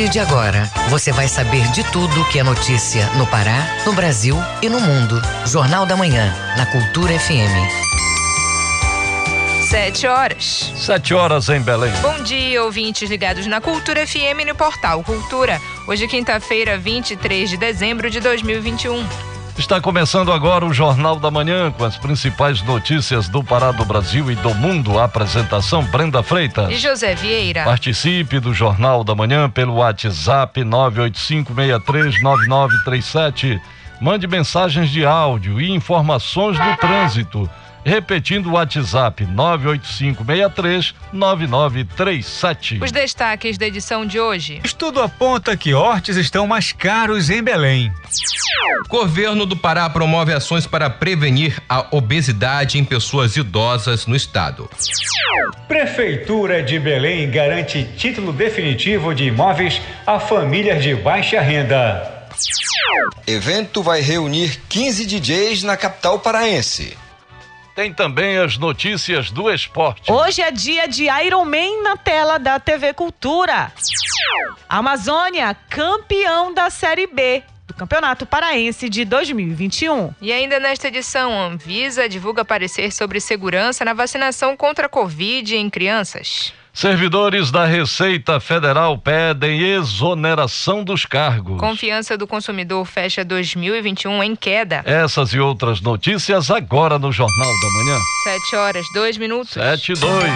partir de agora, você vai saber de tudo que é notícia no Pará, no Brasil e no mundo. Jornal da Manhã, na Cultura FM. Sete horas. Sete horas em Belém. Bom dia, ouvintes ligados na Cultura FM no portal Cultura. Hoje, quinta-feira, 23 de dezembro de 2021. Está começando agora o Jornal da Manhã com as principais notícias do Pará do Brasil e do mundo. A apresentação Brenda Freitas e José Vieira. Participe do Jornal da Manhã pelo WhatsApp 985639937. Mande mensagens de áudio e informações do trânsito Repetindo o WhatsApp 985639937. Os destaques da edição de hoje. Estudo aponta que hortes estão mais caros em Belém. Governo do Pará promove ações para prevenir a obesidade em pessoas idosas no estado. Prefeitura de Belém garante título definitivo de imóveis a famílias de baixa renda. Evento vai reunir 15 DJs na capital paraense. Tem também as notícias do esporte. Hoje é dia de Iron Man na tela da TV Cultura. Amazônia, campeão da Série B do Campeonato Paraense de 2021. E ainda nesta edição, a Anvisa divulga parecer sobre segurança na vacinação contra a Covid em crianças. Servidores da Receita Federal pedem exoneração dos cargos. Confiança do consumidor fecha 2021 em queda. Essas e outras notícias agora no Jornal da Manhã. Sete horas, dois minutos. Sete e dois.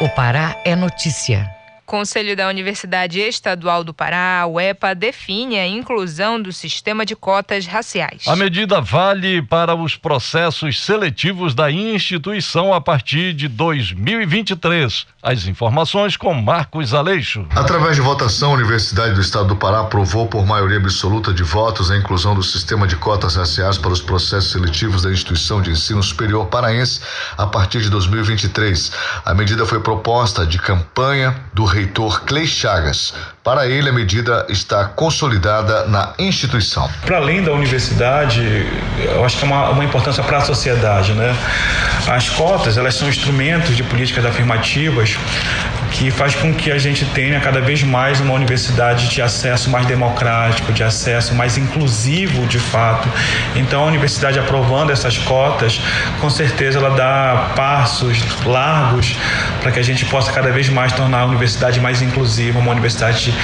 O Pará é notícia. Conselho da Universidade Estadual do Pará, o EPA, define a inclusão do sistema de cotas raciais. A medida vale para os processos seletivos da instituição a partir de 2023. As informações com Marcos Aleixo. Através de votação, a Universidade do Estado do Pará aprovou por maioria absoluta de votos a inclusão do sistema de cotas raciais para os processos seletivos da instituição de ensino superior paraense a partir de 2023. A medida foi proposta de campanha do reitor Clay Chagas. Para ele, a medida está consolidada na instituição. Para além da universidade, eu acho que é uma, uma importância para a sociedade, né? As cotas, elas são instrumentos de políticas afirmativas que faz com que a gente tenha cada vez mais uma universidade de acesso mais democrático, de acesso mais inclusivo de fato. Então a universidade aprovando essas cotas, com certeza ela dá passos largos para que a gente possa cada vez mais tornar a universidade mais inclusiva, uma universidade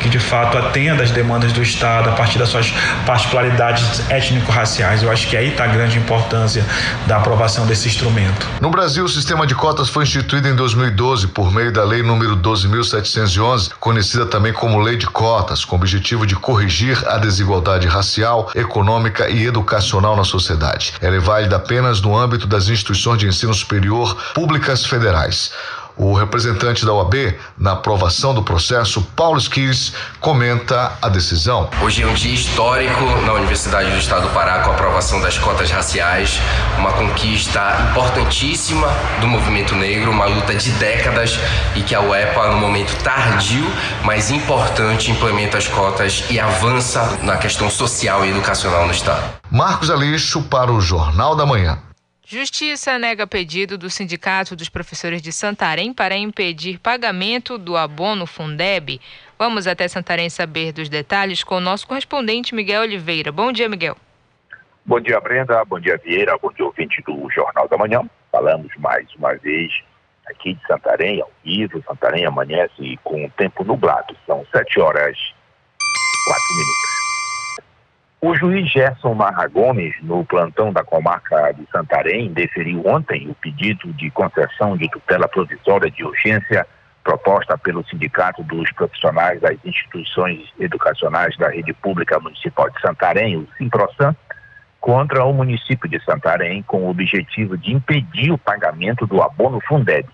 que de fato atenda às demandas do Estado a partir das suas particularidades étnico-raciais. Eu acho que aí está a grande importância da aprovação desse instrumento. No Brasil, o sistema de cotas foi instituído em 2012 por meio da Lei número 12.711, conhecida também como Lei de Cotas, com o objetivo de corrigir a desigualdade racial, econômica e educacional na sociedade. Ela é válida apenas no âmbito das instituições de ensino superior públicas federais. O representante da OAB, na aprovação do processo, Paulo Esquires, comenta a decisão. Hoje é um dia histórico na Universidade do Estado do Pará com a aprovação das cotas raciais, uma conquista importantíssima do movimento negro, uma luta de décadas e que a UEPA, no momento tardio, mas importante, implementa as cotas e avança na questão social e educacional no Estado. Marcos Aleixo para o Jornal da Manhã. Justiça nega pedido do Sindicato dos Professores de Santarém para impedir pagamento do abono Fundeb. Vamos até Santarém saber dos detalhes com o nosso correspondente Miguel Oliveira. Bom dia, Miguel. Bom dia, Brenda. Bom dia, Vieira. Bom dia, ouvinte do Jornal da Manhã. Falamos mais uma vez aqui de Santarém, ao vivo. Santarém amanhece com o tempo nublado. São sete horas, quatro minutos. O juiz Gerson Marra Gomes, no plantão da comarca de Santarém, deferiu ontem o pedido de concessão de tutela provisória de urgência proposta pelo Sindicato dos Profissionais das Instituições Educacionais da Rede Pública Municipal de Santarém, o Simprosan, contra o município de Santarém, com o objetivo de impedir o pagamento do abono Fundeb.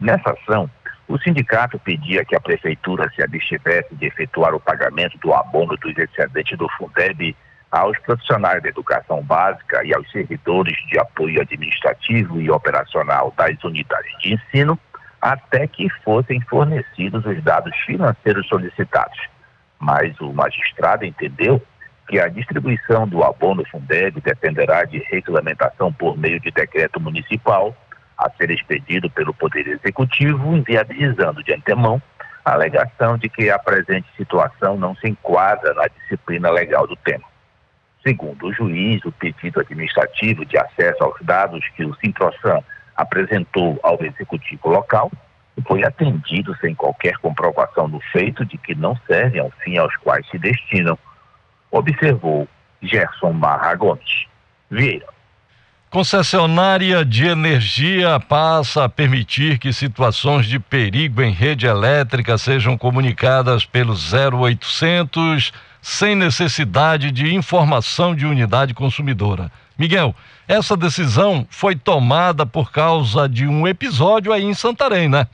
Nessa ação, o sindicato pedia que a prefeitura se abstivesse de efetuar o pagamento do abono dos excedentes do Fundeb aos profissionais da educação básica e aos servidores de apoio administrativo e operacional das unidades de ensino, até que fossem fornecidos os dados financeiros solicitados. Mas o magistrado entendeu que a distribuição do abono Fundeb dependerá de regulamentação por meio de decreto municipal a ser expedido pelo Poder Executivo, inviabilizando de antemão a alegação de que a presente situação não se enquadra na disciplina legal do tema. Segundo o juiz, o pedido administrativo de acesso aos dados que o Sintrosan apresentou ao executivo local foi atendido sem qualquer comprovação do feito de que não servem ao fim aos quais se destinam, observou Gerson Marra Gomes. Vieira. Concessionária de energia passa a permitir que situações de perigo em rede elétrica sejam comunicadas pelo 0800 sem necessidade de informação de unidade consumidora. Miguel, essa decisão foi tomada por causa de um episódio aí em Santarém, né?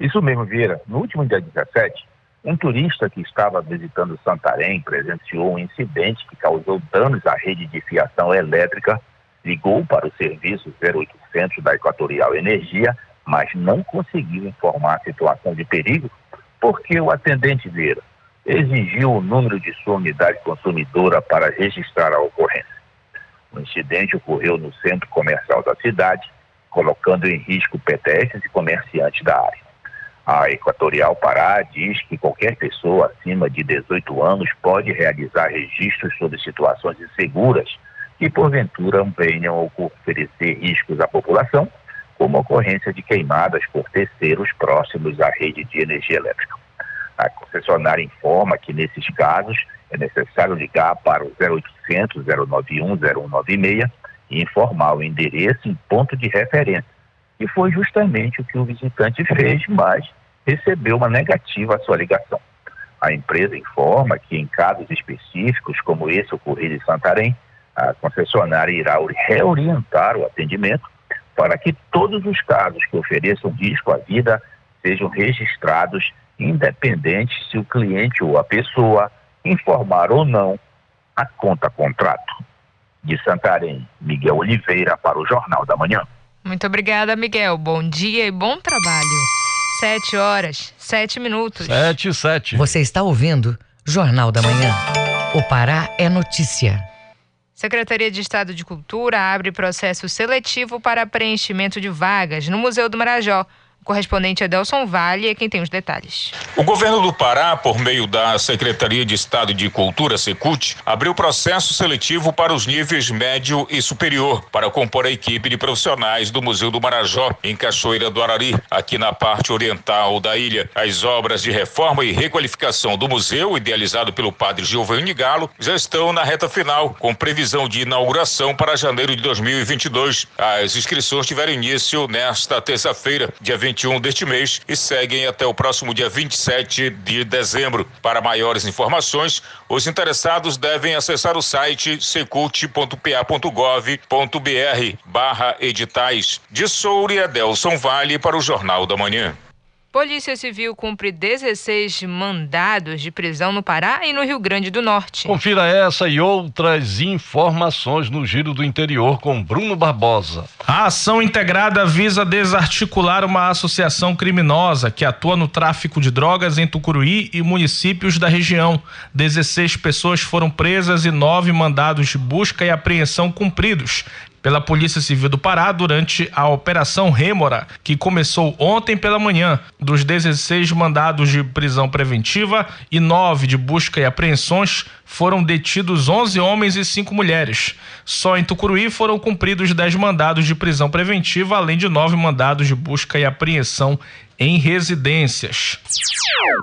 Isso mesmo, Vieira. No último dia 17, um turista que estava visitando Santarém presenciou um incidente que causou danos à rede de fiação elétrica, ligou para o serviço 0800 da Equatorial Energia, mas não conseguiu informar a situação de perigo porque o atendente Vieira exigiu o número de sua unidade consumidora para registrar a ocorrência. O incidente ocorreu no centro comercial da cidade, colocando em risco pedestres e comerciantes da área. A Equatorial Pará diz que qualquer pessoa acima de 18 anos pode realizar registros sobre situações inseguras que, porventura, venham oferecer riscos à população, como a ocorrência de queimadas por terceiros próximos à rede de energia elétrica. A concessionária informa que, nesses casos, é necessário ligar para o 0800 091 0196 e informar o endereço em ponto de referência. E foi justamente o que o visitante fez, mas recebeu uma negativa à sua ligação. A empresa informa que, em casos específicos, como esse ocorrido em Santarém, a concessionária irá reorientar o atendimento para que todos os casos que ofereçam risco à vida sejam registrados, independente se o cliente ou a pessoa informar ou não a conta contrato. De Santarém, Miguel Oliveira para o Jornal da Manhã. Muito obrigada, Miguel. Bom dia e bom trabalho. Sete horas, sete minutos. Sete, sete. Você está ouvindo Jornal da Manhã. O Pará é notícia. Secretaria de Estado de Cultura abre processo seletivo para preenchimento de vagas no Museu do Marajó correspondente Adelson Vale é quem tem os detalhes. O governo do Pará, por meio da Secretaria de Estado de Cultura, Secult, abriu processo seletivo para os níveis médio e superior para compor a equipe de profissionais do Museu do Marajó, em Cachoeira do Arari, aqui na parte oriental da ilha. As obras de reforma e requalificação do museu, idealizado pelo padre Giovanni Galo, já estão na reta final, com previsão de inauguração para janeiro de 2022. As inscrições tiveram início nesta terça-feira, dia 20 21 deste mês e seguem até o próximo dia 27 de dezembro. Para maiores informações, os interessados devem acessar o site secult.pa.gov.br barra editais. De Soure, Adelson Vale para o Jornal da Manhã. Polícia Civil cumpre 16 mandados de prisão no Pará e no Rio Grande do Norte. Confira essa e outras informações no Giro do Interior com Bruno Barbosa. A ação integrada visa desarticular uma associação criminosa que atua no tráfico de drogas em Tucuruí e municípios da região. 16 pessoas foram presas e nove mandados de busca e apreensão cumpridos pela Polícia Civil do Pará durante a Operação Rêmora, que começou ontem pela manhã. Dos 16 mandados de prisão preventiva e 9 de busca e apreensões, foram detidos 11 homens e 5 mulheres. Só em Tucuruí foram cumpridos 10 mandados de prisão preventiva, além de 9 mandados de busca e apreensão em residências.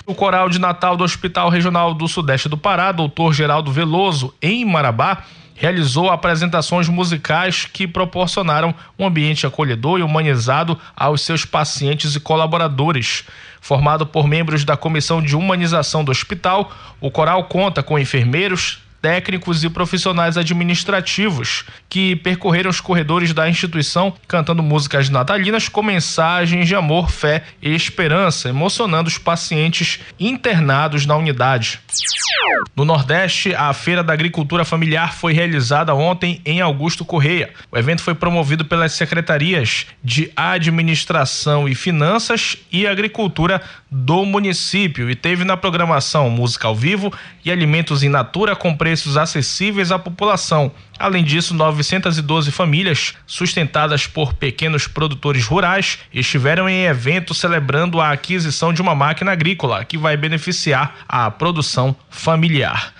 O coral de Natal do Hospital Regional do Sudeste do Pará, doutor Geraldo Veloso, em Marabá, realizou apresentações musicais que proporcionaram um ambiente acolhedor e humanizado aos seus pacientes e colaboradores. Formado por membros da Comissão de Humanização do Hospital, o coral conta com enfermeiros, técnicos e profissionais administrativos que percorreram os corredores da instituição cantando músicas natalinas com mensagens de amor, fé e esperança, emocionando os pacientes internados na unidade. No Nordeste, a Feira da Agricultura Familiar foi realizada ontem em Augusto Correia. O evento foi promovido pelas secretarias de Administração e Finanças e Agricultura do município e teve na programação música ao vivo e alimentos in natura com preço preços acessíveis à população. Além disso, 912 famílias, sustentadas por pequenos produtores rurais, estiveram em evento celebrando a aquisição de uma máquina agrícola que vai beneficiar a produção familiar.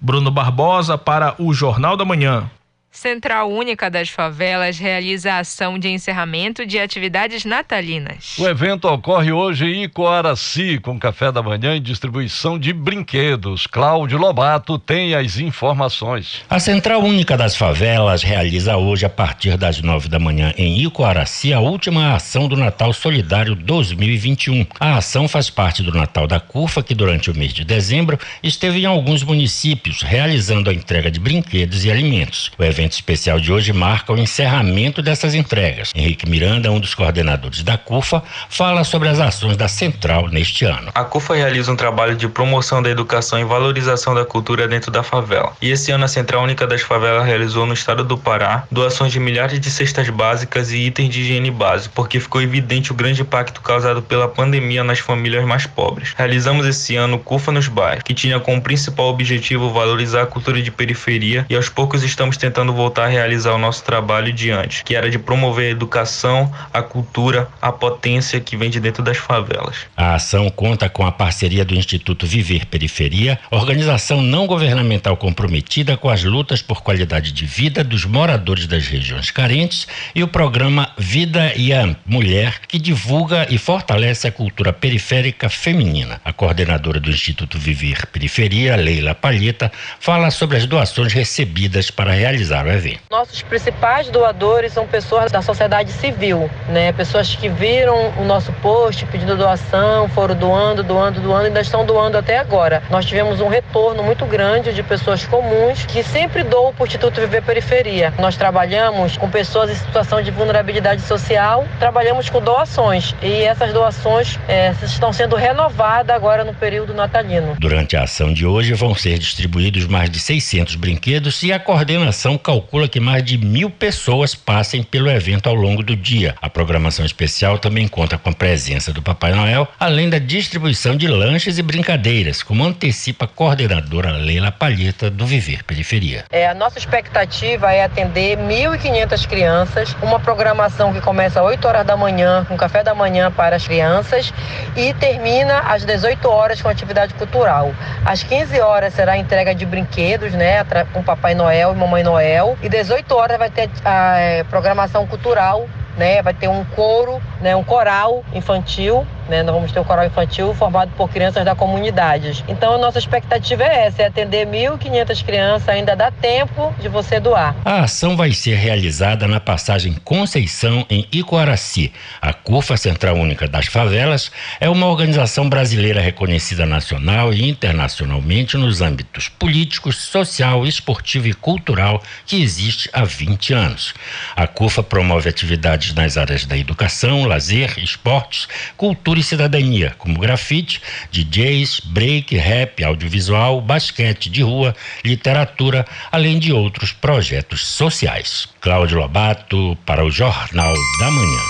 Bruno Barbosa para o Jornal da Manhã. Central Única das Favelas realiza a ação de encerramento de atividades natalinas. O evento ocorre hoje em Icoaraci, com café da manhã e distribuição de brinquedos. Cláudio Lobato tem as informações. A Central Única das Favelas realiza hoje, a partir das nove da manhã, em Icoaraci, a última ação do Natal Solidário 2021. A ação faz parte do Natal da CUFA, que durante o mês de dezembro esteve em alguns municípios, realizando a entrega de brinquedos e alimentos. O evento evento especial de hoje marca o encerramento dessas entregas. Henrique Miranda, um dos coordenadores da CUFA, fala sobre as ações da Central neste ano. A CUFA realiza um trabalho de promoção da educação e valorização da cultura dentro da favela. E esse ano a Central Única das Favelas realizou no estado do Pará doações de milhares de cestas básicas e itens de higiene básico, porque ficou evidente o grande impacto causado pela pandemia nas famílias mais pobres. Realizamos esse ano o CUFA nos bairros, que tinha como principal objetivo valorizar a cultura de periferia e aos poucos estamos tentando voltar a realizar o nosso trabalho diante, que era de promover a educação, a cultura, a potência que vem de dentro das favelas. A ação conta com a parceria do Instituto Viver Periferia, organização não governamental comprometida com as lutas por qualidade de vida dos moradores das regiões carentes, e o programa Vida e a Mulher, que divulga e fortalece a cultura periférica feminina. A coordenadora do Instituto Viver Periferia, Leila Palheta, fala sobre as doações recebidas para realizar evento. Nossos principais doadores são pessoas da sociedade civil, né? Pessoas que viram o nosso post pedindo doação, foram doando, doando, doando e ainda estão doando até agora. Nós tivemos um retorno muito grande de pessoas comuns que sempre doam para o Instituto Viver Periferia. Nós trabalhamos com pessoas em situação de vulnerabilidade social, trabalhamos com doações e essas doações é, estão sendo renovadas agora no período natalino. Durante a ação de hoje vão ser distribuídos mais de 600 brinquedos e a coordenação calcula que mais de mil pessoas passem pelo evento ao longo do dia. A programação especial também conta com a presença do Papai Noel, além da distribuição de lanches e brincadeiras, como antecipa a coordenadora Leila Palheta do Viver Periferia. É, a nossa expectativa é atender 1.500 crianças, uma programação que começa às 8 horas da manhã, com café da manhã para as crianças e termina às 18 horas com atividade cultural. Às 15 horas será a entrega de brinquedos, né, com Papai Noel e Mamãe Noel e 18 horas vai ter a é, programação cultural, né? Vai ter um coro, né? Um coral infantil né? Nós vamos ter um coral infantil formado por crianças da comunidade. Então, a nossa expectativa é essa, é atender 1.500 crianças, ainda dá tempo de você doar. A ação vai ser realizada na passagem Conceição, em Icoaraci. A CUFA, Central Única das Favelas, é uma organização brasileira reconhecida nacional e internacionalmente nos âmbitos políticos, social, esportivo e cultural que existe há 20 anos. A CUFA promove atividades nas áreas da educação, lazer, esportes, cultura cultura e cidadania, como grafite, DJs, break, rap, audiovisual, basquete de rua, literatura, além de outros projetos sociais. Cláudio Lobato para o Jornal da Manhã.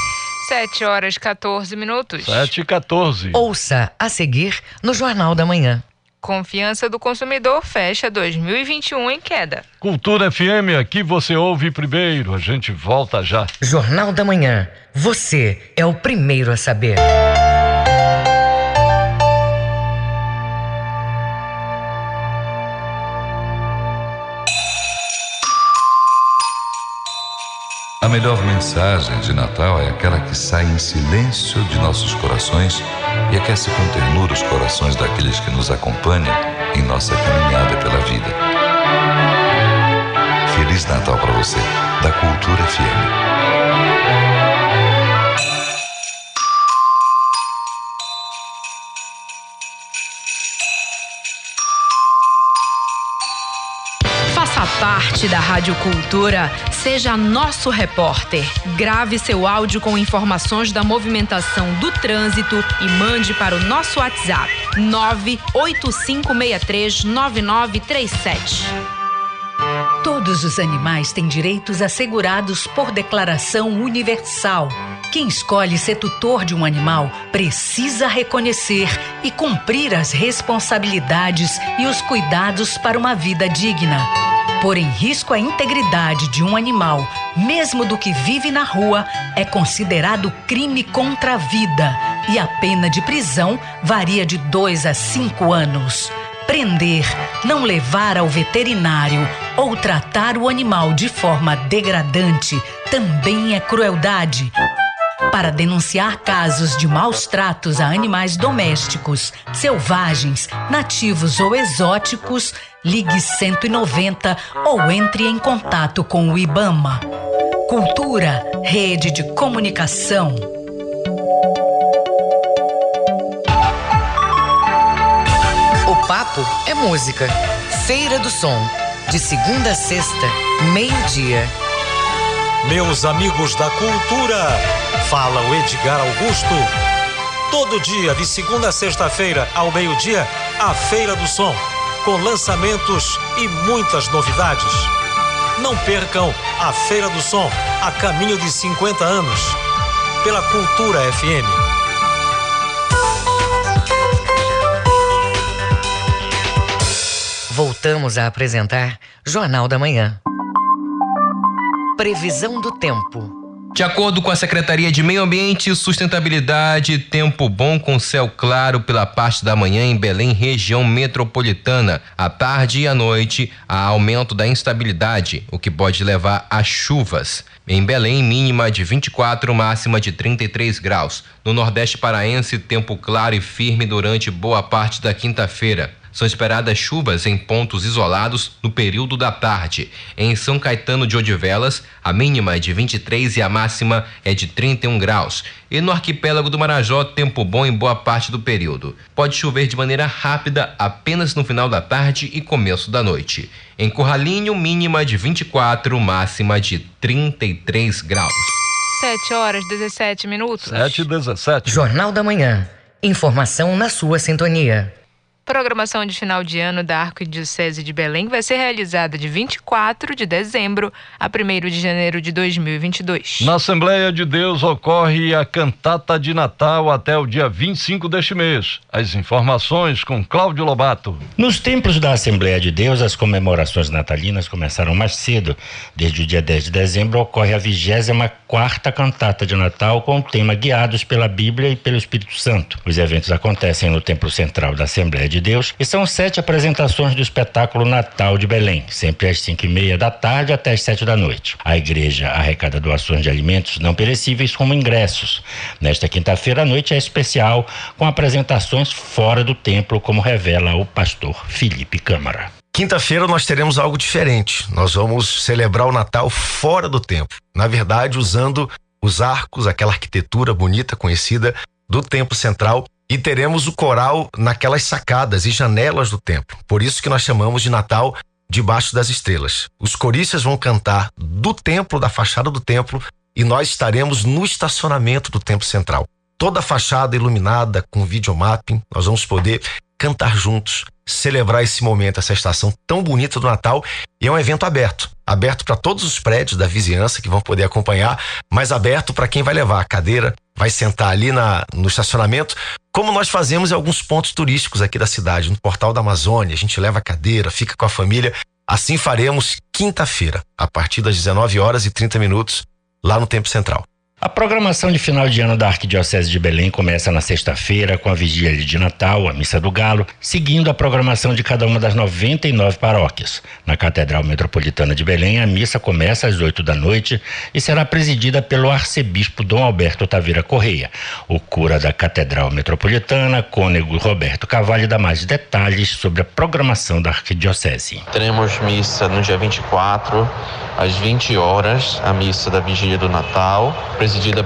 7 horas 14 minutos. 7 e 14. Ouça a seguir no Jornal da Manhã. Confiança do consumidor fecha 2021 em queda. Cultura FM, aqui você ouve primeiro. A gente volta já. Jornal da Manhã. Você é o primeiro a saber. Mensagem de Natal é aquela que sai em silêncio de nossos corações e aquece com ternura os corações daqueles que nos acompanham em nossa caminhada pela vida. Feliz Natal para você, da Cultura FM. Parte da Rádio Cultura, seja nosso repórter. Grave seu áudio com informações da movimentação do trânsito e mande para o nosso WhatsApp 985639937. Todos os animais têm direitos assegurados por Declaração Universal Quem escolhe ser tutor de um animal precisa reconhecer e cumprir as responsabilidades e os cuidados para uma vida digna. Pôr em risco a integridade de um animal, mesmo do que vive na rua, é considerado crime contra a vida e a pena de prisão varia de dois a cinco anos. Prender, não levar ao veterinário ou tratar o animal de forma degradante também é crueldade. Para denunciar casos de maus tratos a animais domésticos, selvagens, nativos ou exóticos, ligue 190 ou entre em contato com o IBAMA. Cultura, rede de comunicação. O papo é música. Feira do Som. De segunda a sexta, meio-dia. Meus amigos da cultura, fala o Edgar Augusto. Todo dia, de segunda a sexta-feira, ao meio-dia, a Feira do Som, com lançamentos e muitas novidades. Não percam a Feira do Som, a caminho de 50 anos, pela Cultura FM. Voltamos a apresentar Jornal da Manhã. Previsão do tempo. De acordo com a Secretaria de Meio Ambiente e Sustentabilidade, tempo bom com céu claro pela parte da manhã em Belém, região metropolitana. À tarde e à noite, há aumento da instabilidade, o que pode levar a chuvas. Em Belém, mínima de 24, máxima de 33 graus. No Nordeste Paraense, tempo claro e firme durante boa parte da quinta-feira. São esperadas chuvas em pontos isolados no período da tarde. Em São Caetano de Odivelas, a mínima é de 23 e a máxima é de 31 graus. E no arquipélago do Marajó, tempo bom em boa parte do período. Pode chover de maneira rápida apenas no final da tarde e começo da noite. Em Corralinho, mínima de 24, máxima de 33 graus. 7 horas 17 minutos. 7 e 17. Jornal da Manhã. Informação na sua sintonia. Programação de final de ano da Arquidiocese de Belém vai ser realizada de 24 de dezembro a 1 de janeiro de 2022. Na Assembleia de Deus ocorre a cantata de Natal até o dia 25 deste mês. As informações com Cláudio Lobato. Nos templos da Assembleia de Deus, as comemorações natalinas começaram mais cedo. Desde o dia 10 de dezembro ocorre a 24 cantata de Natal com o tema Guiados pela Bíblia e pelo Espírito Santo. Os eventos acontecem no Templo Central da Assembleia de Deus e são sete apresentações do espetáculo Natal de Belém, sempre às cinco e meia da tarde até às sete da noite. A igreja arrecada doações de alimentos não perecíveis como ingressos. Nesta quinta-feira à noite é especial com apresentações fora do templo, como revela o pastor Felipe Câmara. Quinta-feira nós teremos algo diferente. Nós vamos celebrar o Natal fora do templo. Na verdade, usando os arcos, aquela arquitetura bonita conhecida do templo central e teremos o coral naquelas sacadas e janelas do templo. Por isso que nós chamamos de Natal debaixo das estrelas. Os coristas vão cantar do templo, da fachada do templo, e nós estaremos no estacionamento do templo central. Toda a fachada iluminada com videomapping, nós vamos poder cantar juntos, celebrar esse momento, essa estação tão bonita do Natal. E é um evento aberto aberto para todos os prédios da vizinhança que vão poder acompanhar, mas aberto para quem vai levar a cadeira, vai sentar ali na, no estacionamento, como nós fazemos em alguns pontos turísticos aqui da cidade, no Portal da Amazônia. A gente leva a cadeira, fica com a família. Assim faremos quinta-feira, a partir das 19 horas e 30 minutos, lá no Tempo Central. A programação de final de ano da Arquidiocese de Belém começa na sexta-feira com a vigília de Natal, a Missa do Galo, seguindo a programação de cada uma das 99 paróquias. Na Catedral Metropolitana de Belém, a missa começa às 8 da noite e será presidida pelo arcebispo Dom Alberto Taveira Correia. O cura da Catedral Metropolitana, cônego Roberto Cavalli, dá mais detalhes sobre a programação da Arquidiocese. Teremos missa no dia 24, às 20 horas, a missa da vigília do Natal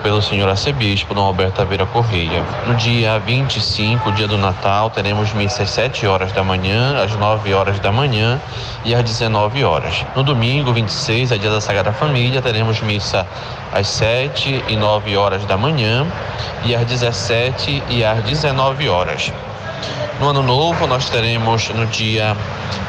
pelo senhor arcebispo Dom Alberto Taveira Correia. No dia 25, dia do Natal, teremos missa às 7 horas da manhã, às 9 horas da manhã e às 19 horas. No domingo, 26, é dia da Sagrada Família, teremos missa às 7 e 9 horas da manhã e às 17 e às 19 horas. No ano novo, nós teremos no dia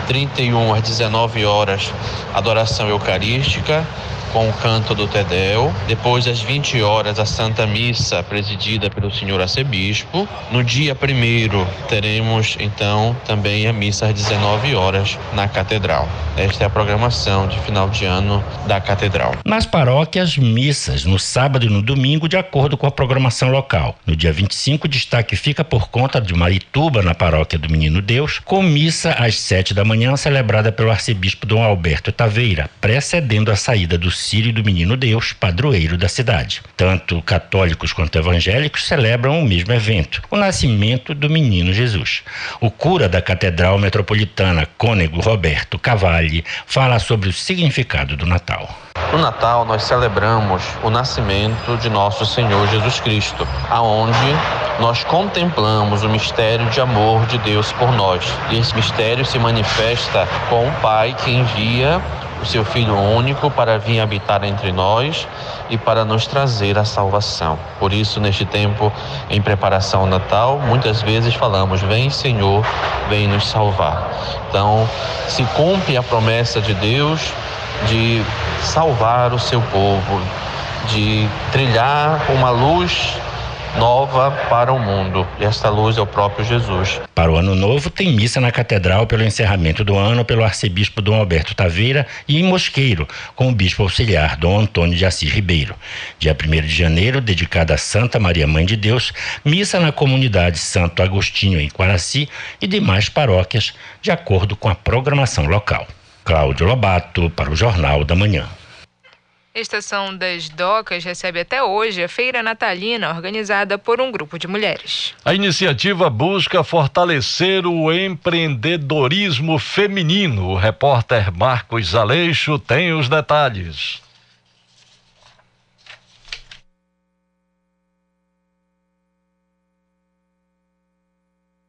31 às 19 horas adoração eucarística com o canto do Tedel. Depois, às 20 horas, a Santa Missa, presidida pelo senhor arcebispo. No dia primeiro, teremos então também a missa às 19 horas na Catedral. Esta é a programação de final de ano da Catedral. Nas paróquias, missas no sábado e no domingo, de acordo com a programação local. No dia 25, o destaque fica por conta de Marituba, na paróquia do Menino Deus, com missa às 7 da manhã, celebrada pelo arcebispo Dom Alberto Taveira, precedendo a saída do Sírio do Menino Deus, padroeiro da cidade. Tanto católicos quanto evangélicos celebram o mesmo evento, o nascimento do Menino Jesus. O cura da Catedral Metropolitana, Cônego Roberto Cavalli, fala sobre o significado do Natal. No Natal nós celebramos o nascimento de nosso Senhor Jesus Cristo, aonde nós contemplamos o mistério de amor de Deus por nós. E esse mistério se manifesta com o Pai que envia o seu Filho único para vir habitar entre nós e para nos trazer a salvação. Por isso, neste tempo, em preparação ao Natal, muitas vezes falamos: Vem, Senhor, vem nos salvar. Então, se cumpre a promessa de Deus de salvar o seu povo, de trilhar uma luz nova para o mundo. E esta luz é o próprio Jesus. Para o ano novo, tem missa na Catedral pelo encerramento do ano pelo arcebispo Dom Alberto Taveira e em Mosqueiro, com o bispo auxiliar Dom Antônio de Assis Ribeiro. Dia 1 de janeiro, dedicada a Santa Maria Mãe de Deus, missa na comunidade Santo Agostinho, em Quaraci, e demais paróquias, de acordo com a programação local. Cláudio Lobato, para o Jornal da Manhã. Estação das Docas recebe até hoje a Feira Natalina, organizada por um grupo de mulheres. A iniciativa busca fortalecer o empreendedorismo feminino. O repórter Marcos Aleixo tem os detalhes.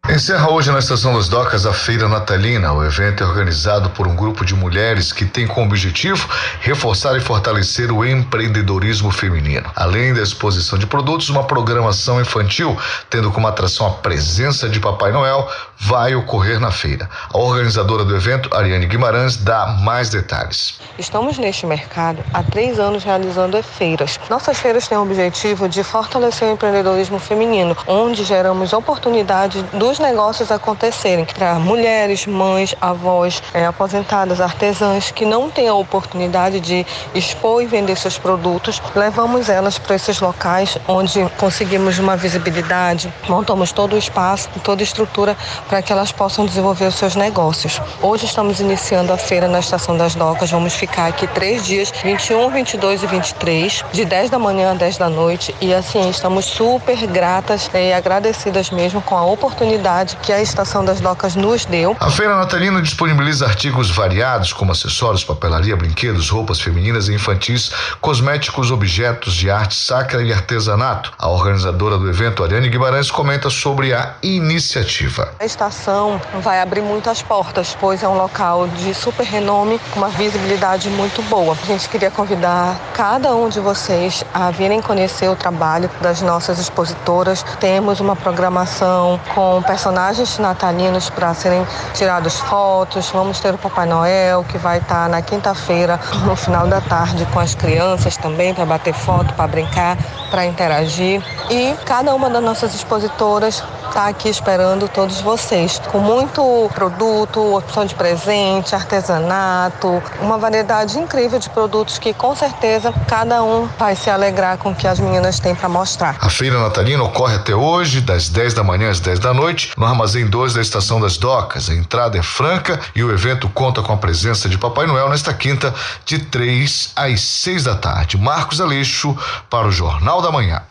Encerra hoje na Estação das Docas a Feira Natalina. O evento é organizado por um grupo de mulheres que tem como objetivo reforçar e fortalecer o empreendedorismo feminino. Além da exposição de produtos, uma programação infantil, tendo como atração a presença de Papai Noel, vai ocorrer na feira. A organizadora do evento, Ariane Guimarães, dá mais detalhes. Estamos neste mercado há três anos realizando feiras. Nossas feiras têm o objetivo de fortalecer o empreendedorismo feminino, onde geramos oportunidades dos negócios acontecerem para mulheres, mães, avós, é, aposentadas, artesãs que não têm a oportunidade de expor e vender seus produtos. Levamos elas para esses locais onde conseguimos uma visibilidade, montamos todo o espaço, toda a estrutura para que elas possam desenvolver os seus negócios. Hoje estamos iniciando a feira na Estação das Docas. Vamos ficar aqui três dias, 21, 22 e 23, de 10 da manhã a 10 da noite. E assim, estamos super gratas e agradecidas mesmo com a oportunidade oportunidade que a Estação das Docas nos deu. A Feira Natalina disponibiliza artigos variados, como acessórios, papelaria, brinquedos, roupas femininas e infantis, cosméticos, objetos de arte sacra e artesanato. A organizadora do evento, Ariane Guimarães, comenta sobre a iniciativa. A estação vai abrir muitas portas, pois é um local de super renome, com uma visibilidade muito boa. A gente queria convidar cada um de vocês a virem conhecer o trabalho das nossas expositoras. Temos uma programação com personagens natalinos para serem tirados fotos. Vamos ter o Papai Noel, que vai estar na quinta-feira, no final da tarde, com as crianças também, para bater foto, para brincar, para interagir. E cada uma das nossas expositoras está aqui esperando todos vocês, com muito produto, opção de presente, artesanato, uma variedade incrível de produtos que com certeza cada um vai se alegrar com o que as meninas têm para mostrar. A feira natalina ocorre até hoje, das 10 da manhã às 10 da noite, no Armazém 2 da Estação das Docas. A entrada é franca e o evento conta com a presença de Papai Noel nesta quinta, de 3 às 6 da tarde. Marcos Aleixo, para o Jornal da Manhã.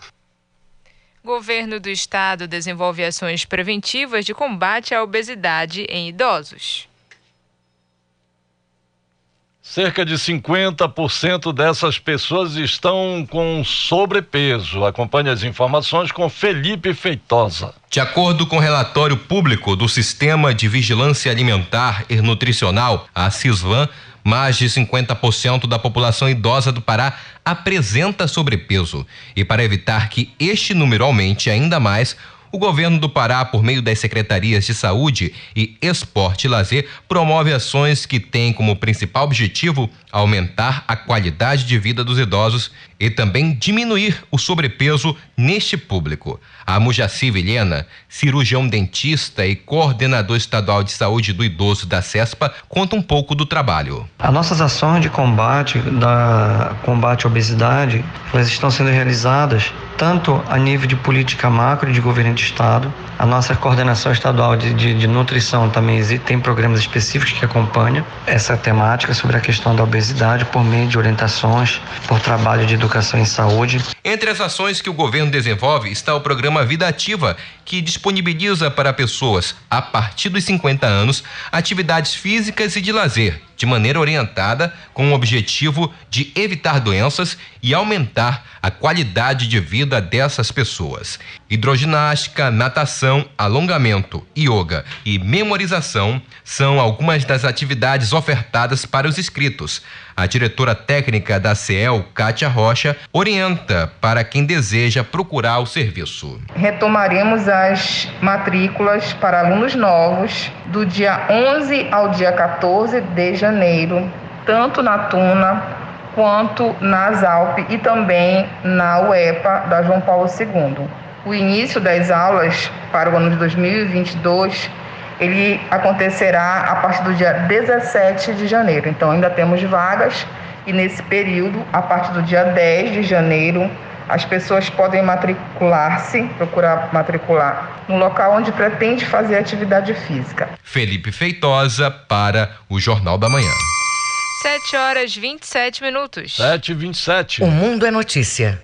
Governo do Estado desenvolve ações preventivas de combate à obesidade em idosos. Cerca de 50% dessas pessoas estão com sobrepeso. Acompanhe as informações com Felipe Feitosa. De acordo com o relatório público do Sistema de Vigilância Alimentar e Nutricional, a CISVAN, mais de 50% da população idosa do Pará apresenta sobrepeso. E para evitar que este número aumente ainda mais, o governo do Pará, por meio das secretarias de Saúde e Esporte e Lazer, promove ações que têm como principal objetivo aumentar a qualidade de vida dos idosos e também diminuir o sobrepeso neste público. A Mujaci Vilhena, cirurgião dentista e coordenador estadual de saúde do idoso da CESPA, conta um pouco do trabalho. As nossas ações de combate da combate à obesidade, elas estão sendo realizadas tanto a nível de política macro de governo de estado, a nossa coordenação estadual de, de, de nutrição também tem programas específicos que acompanham essa temática sobre a questão da obesidade por meio de orientações por trabalho de educação em saúde. Entre as ações que o governo desenvolve está o programa Vida Ativa, que disponibiliza para pessoas a partir dos 50 anos atividades físicas e de lazer, de maneira orientada com o objetivo de evitar doenças e aumentar a qualidade de vida dessas pessoas. Hidroginástica, natação, alongamento, yoga e memorização são algumas das atividades ofertadas para os inscritos. A diretora técnica da CEL, Kátia Rocha, orienta para quem deseja procurar o serviço. Retomaremos as matrículas para alunos novos do dia 11 ao dia 14 de janeiro, tanto na Tuna quanto na Zalp e também na UEPA da João Paulo II. O início das aulas para o ano de 2022 ele acontecerá a partir do dia 17 de janeiro. Então ainda temos vagas e nesse período, a partir do dia 10 de janeiro, as pessoas podem matricular-se, procurar matricular no local onde pretende fazer atividade física. Felipe Feitosa para o Jornal da Manhã. 7 horas 27 minutos. 7 e 27. O Mundo é Notícia.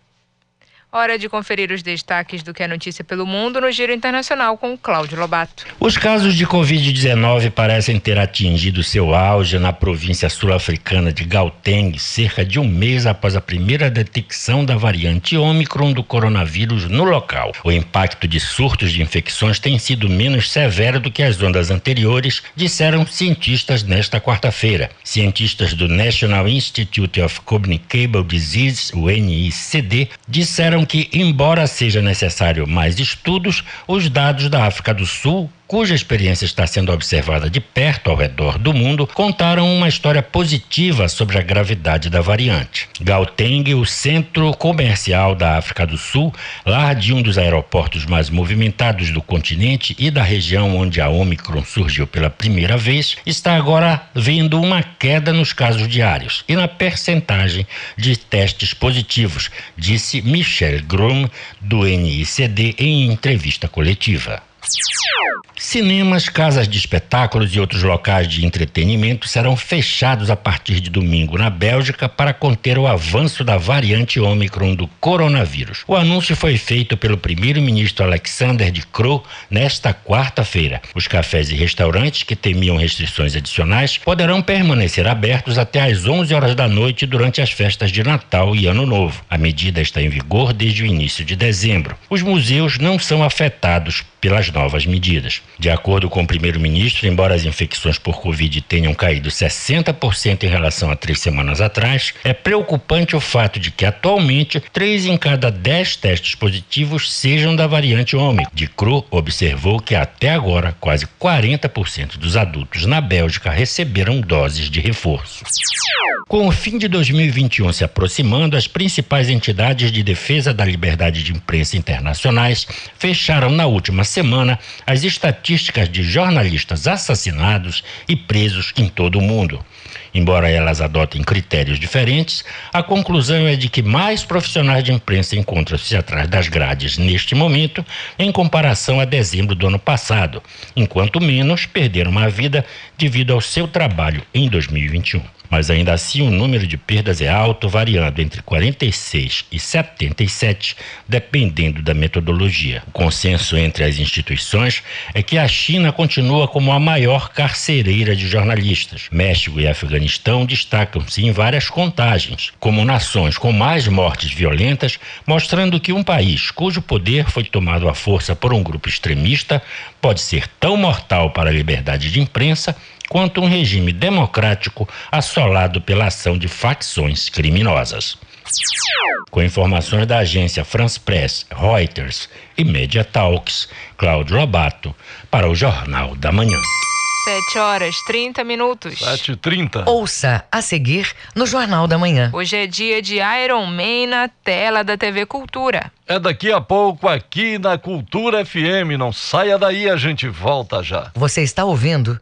Hora de conferir os destaques do que é notícia pelo mundo no Giro Internacional com Cláudio Lobato. Os casos de Covid-19 parecem ter atingido seu auge na província sul-africana de Gauteng, cerca de um mês após a primeira detecção da variante Ômicron do coronavírus no local. O impacto de surtos de infecções tem sido menos severo do que as ondas anteriores, disseram cientistas nesta quarta-feira. Cientistas do National Institute of Communicable Disease, o NICD, disseram que, embora seja necessário mais estudos, os dados da África do Sul cuja experiência está sendo observada de perto ao redor do mundo, contaram uma história positiva sobre a gravidade da variante. Gauteng, o centro comercial da África do Sul, lar de um dos aeroportos mais movimentados do continente e da região onde a Omicron surgiu pela primeira vez, está agora vendo uma queda nos casos diários e na percentagem de testes positivos, disse Michel Grum, do NICD, em entrevista coletiva. Cinemas, casas de espetáculos e outros locais de entretenimento serão fechados a partir de domingo na Bélgica para conter o avanço da variante Ômicron do coronavírus. O anúncio foi feito pelo primeiro-ministro Alexander de Croo nesta quarta-feira. Os cafés e restaurantes que temiam restrições adicionais poderão permanecer abertos até às 11 horas da noite durante as festas de Natal e Ano Novo. A medida está em vigor desde o início de dezembro. Os museus não são afetados pelas novas medidas. De acordo com o primeiro-ministro, embora as infecções por Covid tenham caído 60% em relação a três semanas atrás, é preocupante o fato de que atualmente três em cada dez testes positivos sejam da variante Ômicron. De Cru observou que até agora quase 40% dos adultos na Bélgica receberam doses de reforço. Com o fim de 2021 se aproximando, as principais entidades de defesa da liberdade de imprensa internacionais fecharam na última semana as estatísticas de jornalistas assassinados e presos em todo o mundo. Embora elas adotem critérios diferentes, a conclusão é de que mais profissionais de imprensa encontram-se atrás das grades neste momento, em comparação a dezembro do ano passado, enquanto menos perderam a vida devido ao seu trabalho em 2021 mas ainda assim o número de perdas é alto, variando entre 46 e 77, dependendo da metodologia. O consenso entre as instituições é que a China continua como a maior carcereira de jornalistas. México e Afeganistão destacam-se em várias contagens, como nações com mais mortes violentas, mostrando que um país cujo poder foi tomado à força por um grupo extremista pode ser tão mortal para a liberdade de imprensa quanto um regime democrático assolado pela ação de facções criminosas. Com informações da agência France Press, Reuters e Media Talks, Cláudio Lobato, para o Jornal da Manhã. 7 horas 30 minutos. 7h30. Ouça a seguir no Jornal da Manhã. Hoje é dia de Iron Man na tela da TV Cultura. É daqui a pouco aqui na Cultura FM. Não saia daí, a gente volta já. Você está ouvindo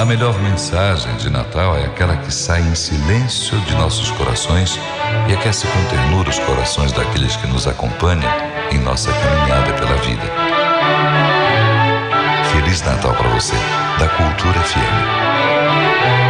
A melhor mensagem de Natal é aquela que sai em silêncio de nossos corações e aquece com ternura os corações daqueles que nos acompanham em nossa caminhada pela vida. Feliz Natal para você, da Cultura FM.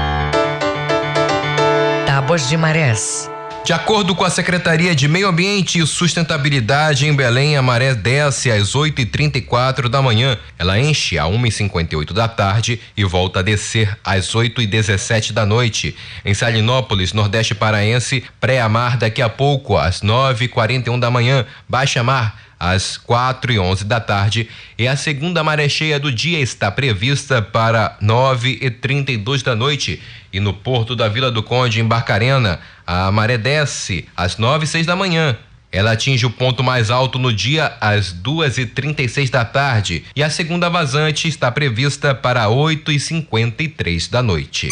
Tábuas de Marés. De acordo com a Secretaria de Meio Ambiente e Sustentabilidade em Belém, a maré desce às 8h34 da manhã. Ela enche às 1h58 da tarde e volta a descer às 8h17 da noite. Em Salinópolis, Nordeste Paraense, pré-amar daqui a pouco às 9h41 da manhã. Baixa mar às 4 e 11 da tarde e a segunda maré cheia do dia está prevista para 9 e 32 da noite. E no porto da Vila do Conde, em Barcarena, a maré desce às 9 e 6 da manhã. Ela atinge o ponto mais alto no dia às 2 e 36 da tarde e a segunda vazante está prevista para 8 e 53 da noite.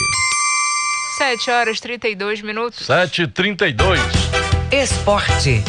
7 horas 32 minutos. 7h32. Esporte.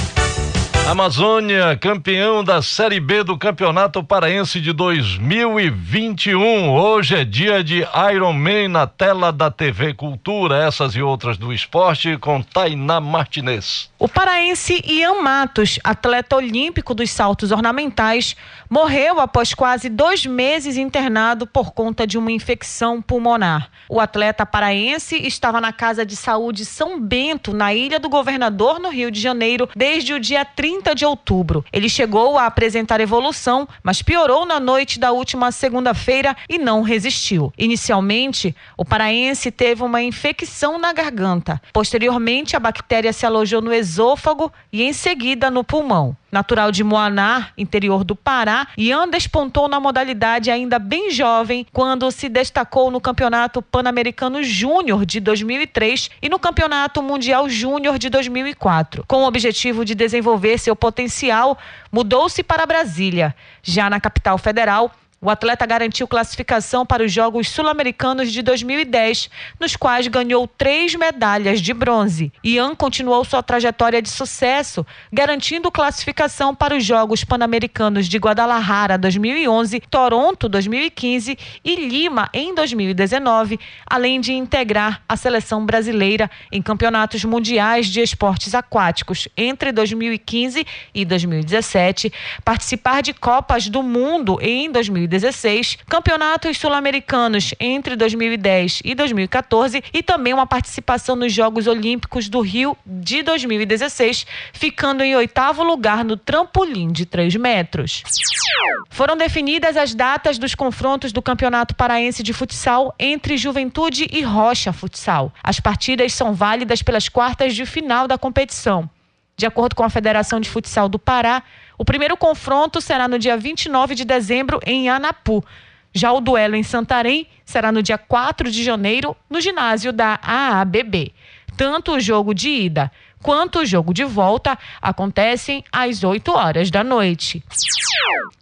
Amazônia, campeão da Série B do Campeonato Paraense de 2021. Hoje é dia de Iron Man na tela da TV Cultura. Essas e outras do esporte com Tainá Martinez. O paraense Ian Matos, atleta olímpico dos saltos ornamentais, morreu após quase dois meses internado por conta de uma infecção pulmonar. O atleta paraense estava na Casa de Saúde São Bento, na Ilha do Governador, no Rio de Janeiro, desde o dia 30 de outubro. Ele chegou a apresentar evolução, mas piorou na noite da última segunda-feira e não resistiu. Inicialmente, o paraense teve uma infecção na garganta. Posteriormente, a bactéria se alojou no esôfago e em seguida no pulmão. Natural de Moaná, interior do Pará, Ian despontou na modalidade ainda bem jovem quando se destacou no Campeonato Pan-Americano Júnior de 2003 e no Campeonato Mundial Júnior de 2004. Com o objetivo de desenvolver seu potencial, mudou-se para Brasília. Já na capital federal, o atleta garantiu classificação para os Jogos Sul-Americanos de 2010, nos quais ganhou três medalhas de bronze. Ian continuou sua trajetória de sucesso, garantindo classificação para os Jogos Pan-Americanos de Guadalajara 2011, Toronto 2015 e Lima em 2019, além de integrar a seleção brasileira em campeonatos mundiais de esportes aquáticos entre 2015 e 2017, participar de Copas do Mundo em 2017. 2016, campeonatos sul-americanos entre 2010 e 2014 e também uma participação nos Jogos Olímpicos do Rio de 2016, ficando em oitavo lugar no trampolim de 3 metros. Foram definidas as datas dos confrontos do Campeonato Paraense de Futsal entre Juventude e Rocha Futsal. As partidas são válidas pelas quartas de final da competição. De acordo com a Federação de Futsal do Pará, o primeiro confronto será no dia 29 de dezembro em Anapu. Já o duelo em Santarém será no dia 4 de janeiro no ginásio da AABB. Tanto o jogo de ida enquanto o jogo de volta acontece às 8 horas da noite.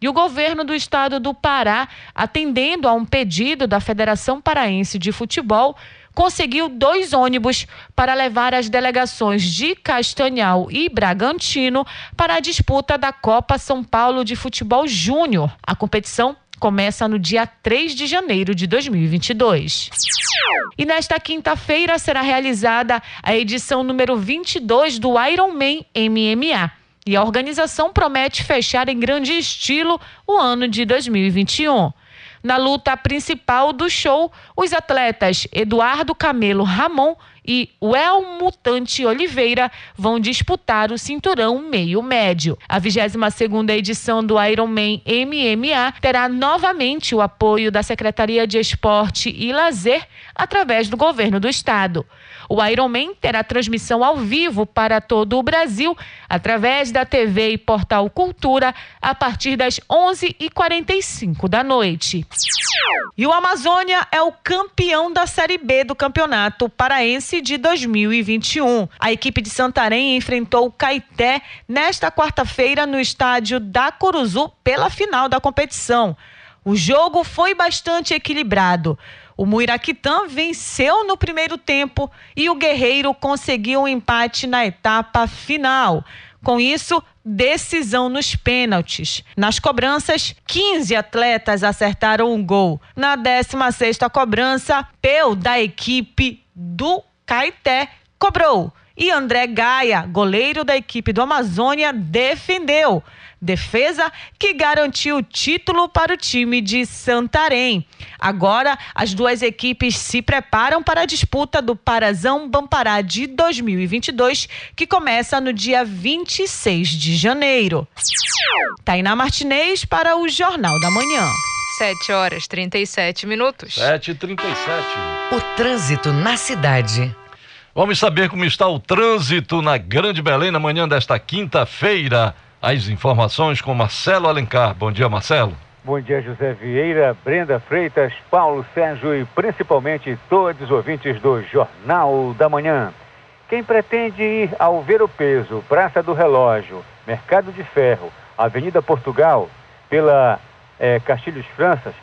E o governo do estado do Pará, atendendo a um pedido da Federação Paraense de Futebol, conseguiu dois ônibus para levar as delegações de Castanhal e Bragantino para a disputa da Copa São Paulo de Futebol Júnior. A competição começa no dia 3 de janeiro de 2022. E nesta quinta-feira será realizada a edição número 22 do Ironman MMA. E a organização promete fechar em grande estilo o ano de 2021. Na luta principal do show, os atletas Eduardo Camelo Ramon e o El Mutante Oliveira vão disputar o cinturão meio-médio. A 22ª edição do Ironman MMA terá novamente o apoio da Secretaria de Esporte e Lazer através do governo do estado. O Ironman terá transmissão ao vivo para todo o Brasil através da TV e Portal Cultura a partir das 11h45 da noite. E o Amazônia é o campeão da Série B do Campeonato Paraense de 2021. A equipe de Santarém enfrentou o Caeté nesta quarta-feira no estádio da Curuzu pela final da competição. O jogo foi bastante equilibrado. O Muiraquitã venceu no primeiro tempo e o Guerreiro conseguiu um empate na etapa final. Com isso, decisão nos pênaltis. Nas cobranças, 15 atletas acertaram um gol. Na 16ª cobrança, Peu da equipe do Caeté cobrou. E André Gaia, goleiro da equipe do Amazônia, defendeu. Defesa que garantiu o título para o time de Santarém. Agora, as duas equipes se preparam para a disputa do Parazão Bampará de 2022, que começa no dia 26 de janeiro. Tainá Martinez para o Jornal da Manhã. 7 horas 37 minutos. 7 e 37 O trânsito na cidade. Vamos saber como está o trânsito na Grande Belém na manhã desta quinta-feira. As informações com Marcelo Alencar. Bom dia, Marcelo. Bom dia, José Vieira, Brenda Freitas, Paulo Sérgio e principalmente todos os ouvintes do Jornal da Manhã. Quem pretende ir ao Ver o Peso, Praça do Relógio, Mercado de Ferro, Avenida Portugal, pela é, Castilhos Franças,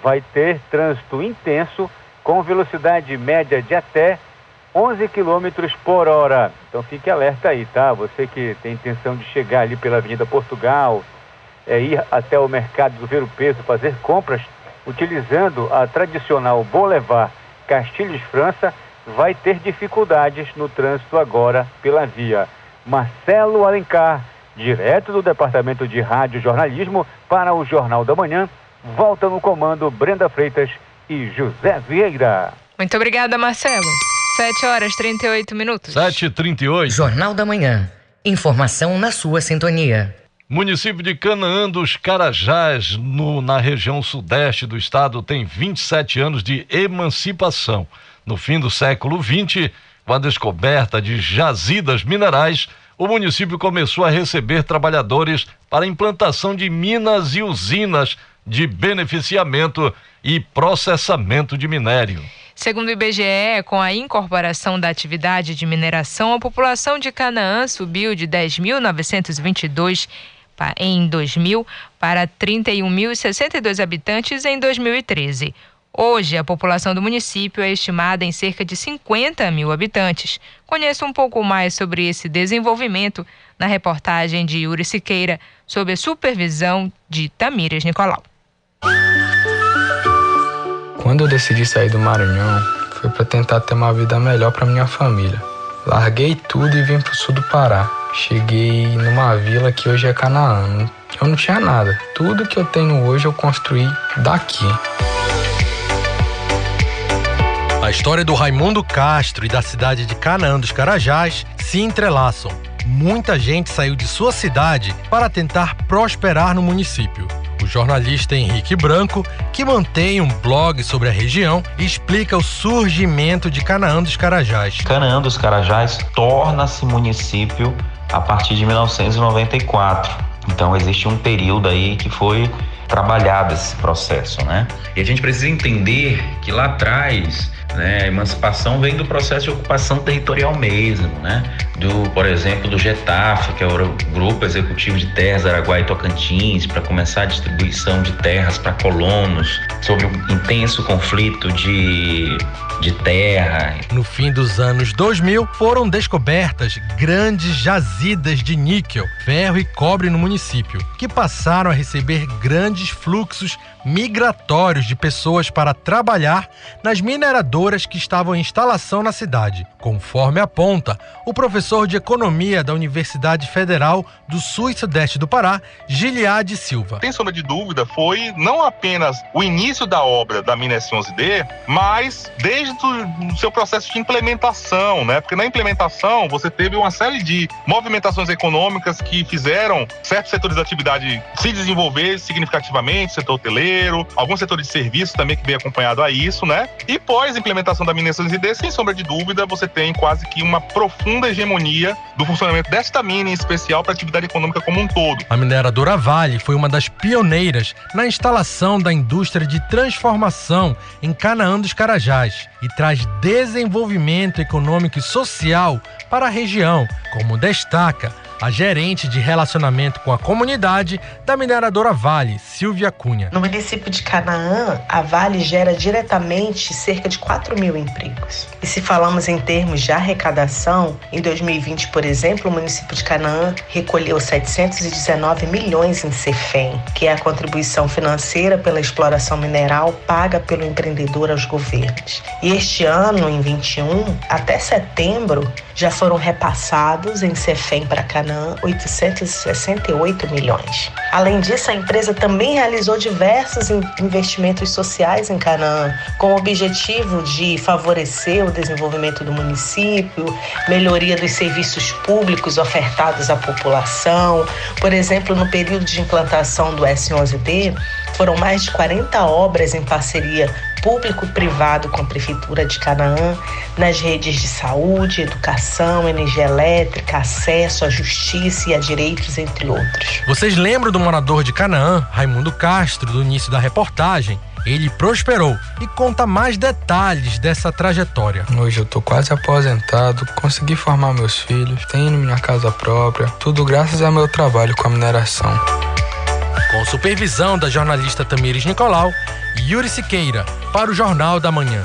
vai ter trânsito intenso com velocidade média de até 11 km por hora. Então fique alerta aí, tá? Você que tem intenção de chegar ali pela Avenida Portugal, é, ir até o mercado do Ver o Peso, fazer compras, utilizando a tradicional Boulevard Castilhos França, vai ter dificuldades no trânsito agora pela via. Marcelo Alencar, direto do Departamento de Rádio Jornalismo para o Jornal da Manhã, volta no comando Brenda Freitas e José Vieira. Muito obrigada, Marcelo. 7 horas 38 minutos. 7 e 38 Jornal da Manhã. Informação na sua sintonia. Município de Canaã dos Carajás, no, na região sudeste do estado, tem 27 anos de emancipação. No fim do século XX, com a descoberta de jazidas minerais, o município começou a receber trabalhadores para a implantação de minas e usinas de beneficiamento e processamento de minério. Segundo o IBGE, com a incorporação da atividade de mineração, a população de Canaã subiu de 10.922 em 2000 para 31.062 habitantes em 2013. Hoje, a população do município é estimada em cerca de 50 mil habitantes. Conheça um pouco mais sobre esse desenvolvimento na reportagem de Yuri Siqueira, sob a supervisão de Tamires Nicolau. Quando eu decidi sair do Maranhão, foi para tentar ter uma vida melhor para minha família. Larguei tudo e vim pro sul do Pará. Cheguei numa vila que hoje é Canaã. Eu não tinha nada. Tudo que eu tenho hoje eu construí daqui. A história do Raimundo Castro e da cidade de Canaã dos Carajás se entrelaçam. Muita gente saiu de sua cidade para tentar prosperar no município. O jornalista Henrique Branco, que mantém um blog sobre a região, explica o surgimento de Canaã dos Carajás. Canaã dos Carajás torna-se município a partir de 1994. Então existe um período aí que foi trabalhado esse processo, né? E a gente precisa entender que lá atrás né? A emancipação vem do processo de ocupação territorial mesmo, né? Do, por exemplo, do Getaf, que é o Grupo Executivo de Terras Araguai e Tocantins, para começar a distribuição de terras para colonos, sobre o intenso conflito de de terra. No fim dos anos 2000, foram descobertas grandes jazidas de níquel, ferro e cobre no município, que passaram a receber grandes fluxos migratórios de pessoas para trabalhar nas mineradoras que estavam em instalação na cidade, conforme aponta o professor de economia da Universidade Federal do Sul e Sudeste do Pará, Giliade Silva. Sem sombra de dúvida, foi não apenas o início da obra da mina S11D, mas desde o seu processo de implementação, né? Porque na implementação você teve uma série de movimentações econômicas que fizeram certos setores da atividade se desenvolver significativamente, setor hoteleiro, alguns setores de serviços também que vem acompanhado a isso, né? E pós implementação da mineração de sem sombra de dúvida, você tem quase que uma profunda hegemonia do funcionamento desta mina em especial para a atividade econômica como um todo. A mineradora Vale foi uma das pioneiras na instalação da indústria de transformação em Canaã dos Carajás e traz desenvolvimento econômico e social para a região, como destaca a gerente de relacionamento com a comunidade da mineradora Vale, Silvia Cunha. No município de Canaã, a Vale gera diretamente cerca de 4 mil empregos. E se falamos em termos de arrecadação, em 2020, por exemplo, o município de Canaã recolheu 719 milhões em CEFEM, que é a contribuição financeira pela exploração mineral paga pelo empreendedor aos governos. E este ano, em 21, até setembro, já foram repassados em CEFEM para Canaã Canaã 868 milhões. Além disso, a empresa também realizou diversos investimentos sociais em Canaã, com o objetivo de favorecer o desenvolvimento do município, melhoria dos serviços públicos ofertados à população. Por exemplo, no período de implantação do S11D, foram mais de 40 obras em parceria público-privado com a Prefeitura de Canaã, nas redes de saúde, educação, energia elétrica, acesso à justiça e a direitos, entre outros. Vocês lembram do morador de Canaã, Raimundo Castro, do início da reportagem? Ele prosperou e conta mais detalhes dessa trajetória. Hoje eu tô quase aposentado, consegui formar meus filhos, tenho minha casa própria, tudo graças ao meu trabalho com a mineração. Com supervisão da jornalista Tamires Nicolau, Yuri Siqueira, para o Jornal da Manhã.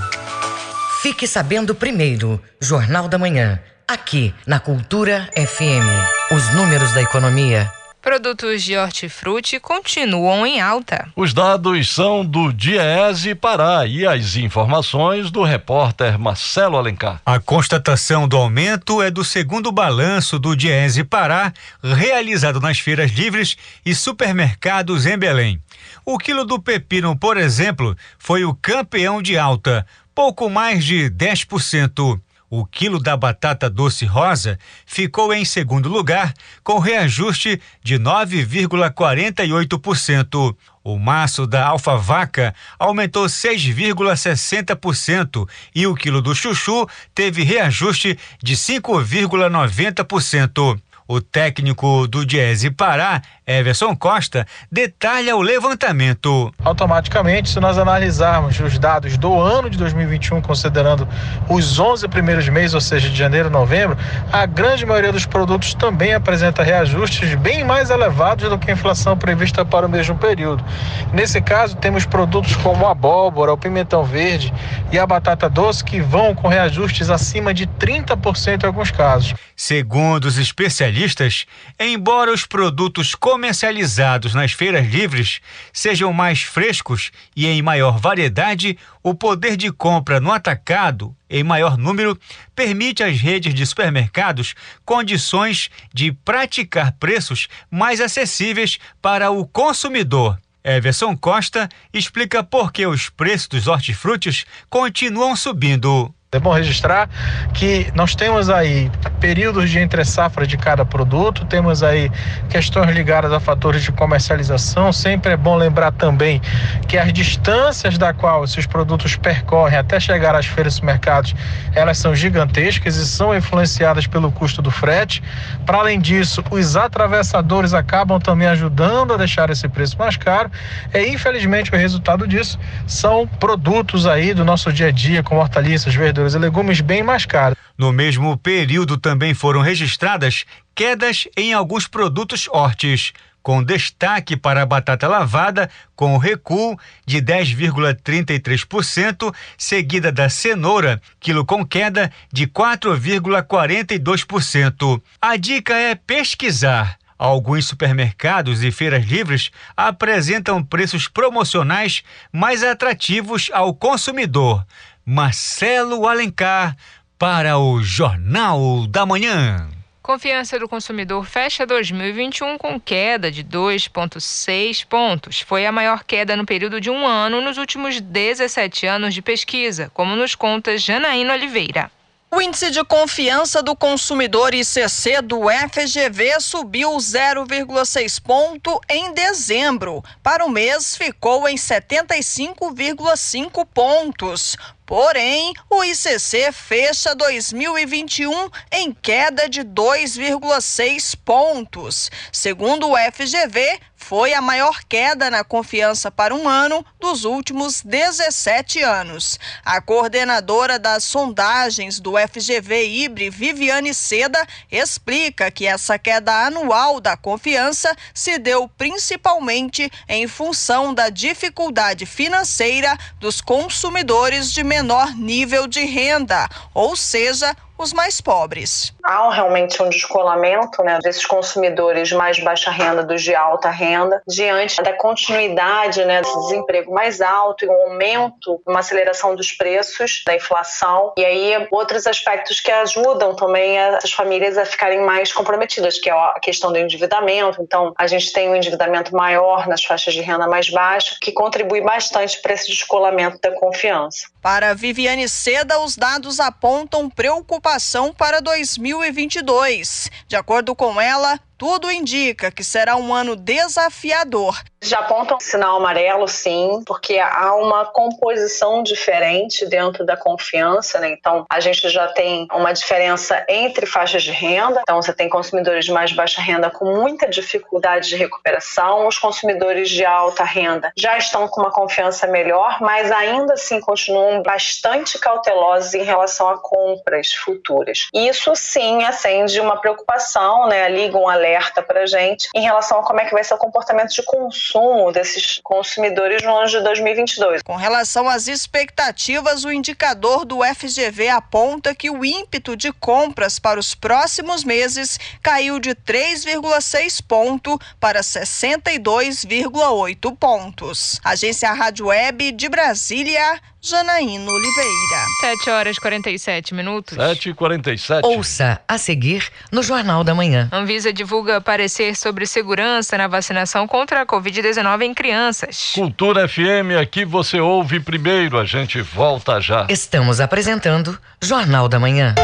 Fique sabendo primeiro, Jornal da Manhã, aqui na Cultura FM. Os números da economia. Produtos de hortifruti continuam em alta. Os dados são do Diese Pará e as informações do repórter Marcelo Alencar. A constatação do aumento é do segundo balanço do Diese Pará, realizado nas feiras livres e supermercados em Belém. O quilo do pepino, por exemplo, foi o campeão de alta, pouco mais de 10%. O quilo da batata doce rosa ficou em segundo lugar, com reajuste de 9,48%. O maço da alfavaca aumentou 6,60% e o quilo do chuchu teve reajuste de 5,90%. O técnico do Diese Pará, Everson Costa, detalha o levantamento. Automaticamente, se nós analisarmos os dados do ano de 2021, considerando os 11 primeiros meses, ou seja, de janeiro a novembro, a grande maioria dos produtos também apresenta reajustes bem mais elevados do que a inflação prevista para o mesmo período. Nesse caso, temos produtos como a abóbora, o pimentão verde e a batata doce que vão com reajustes acima de 30% em alguns casos. Segundo os especialistas, embora os produtos comercializados nas feiras livres sejam mais frescos e em maior variedade, o poder de compra no atacado, em maior número, permite às redes de supermercados condições de praticar preços mais acessíveis para o consumidor. Everson Costa explica por que os preços dos hortifrutis continuam subindo. É bom registrar que nós temos aí períodos de entre safra de cada produto, temos aí questões ligadas a fatores de comercialização. Sempre é bom lembrar também que as distâncias da qual esses produtos percorrem até chegar às feiras e mercados, elas são gigantescas e são influenciadas pelo custo do frete. Para além disso, os atravessadores acabam também ajudando a deixar esse preço mais caro. E infelizmente o resultado disso são produtos aí do nosso dia a dia, como hortaliças, verduras verduras e legumes bem mais caros. No mesmo período também foram registradas quedas em alguns produtos hortes, com destaque para a batata lavada, com recuo de 10,33%, seguida da cenoura, quilo com queda de 4,42%. A dica é pesquisar. Alguns supermercados e feiras livres apresentam preços promocionais mais atrativos ao consumidor. Marcelo Alencar, para o Jornal da Manhã. Confiança do consumidor fecha 2021 com queda de 2,6 pontos. Foi a maior queda no período de um ano nos últimos 17 anos de pesquisa, como nos conta Janaína Oliveira. O índice de confiança do consumidor ICC do FGV subiu 0,6 ponto em dezembro. Para o mês, ficou em 75,5 pontos. Porém, o ICC fecha 2021 em queda de 2,6 pontos. Segundo o FGV, foi a maior queda na confiança para um ano dos últimos 17 anos. A coordenadora das sondagens do FGV Ibre, Viviane Seda, explica que essa queda anual da confiança se deu principalmente em função da dificuldade financeira dos consumidores de menor nível de renda, ou seja, os mais pobres. Há realmente um descolamento né, desses consumidores mais baixa renda dos de alta renda, diante da continuidade né, desse desemprego mais alto e um aumento, uma aceleração dos preços, da inflação, e aí outros aspectos que ajudam também essas famílias a ficarem mais comprometidas, que é a questão do endividamento. Então, a gente tem um endividamento maior nas faixas de renda mais baixa, que contribui bastante para esse descolamento da confiança. Para Viviane Seda, os dados apontam preocupação para 2022. De acordo com ela, tudo indica que será um ano desafiador. Já aponta um sinal amarelo, sim, porque há uma composição diferente dentro da confiança, né? Então, a gente já tem uma diferença entre faixas de renda. Então, você tem consumidores de mais baixa renda com muita dificuldade de recuperação. Os consumidores de alta renda já estão com uma confiança melhor, mas ainda assim continuam bastante cautelosos em relação a compras futuras. Isso, sim, acende uma preocupação, né? Liga um alerta alerta para gente em relação a como é que vai ser o comportamento de consumo desses consumidores no ano de 2022. Com relação às expectativas, o indicador do FGV aponta que o ímpeto de compras para os próximos meses caiu de 3,6 ponto para 62,8 pontos. Agência Rádio Web de Brasília, Janaína Oliveira. 7 horas e 47 minutos. 7 e 47. Ouça a seguir no Jornal da Manhã. Anvisa divulga parecer sobre segurança na vacinação contra a Covid-19 em crianças. Cultura FM, aqui você ouve primeiro, a gente volta já. Estamos apresentando Jornal da Manhã.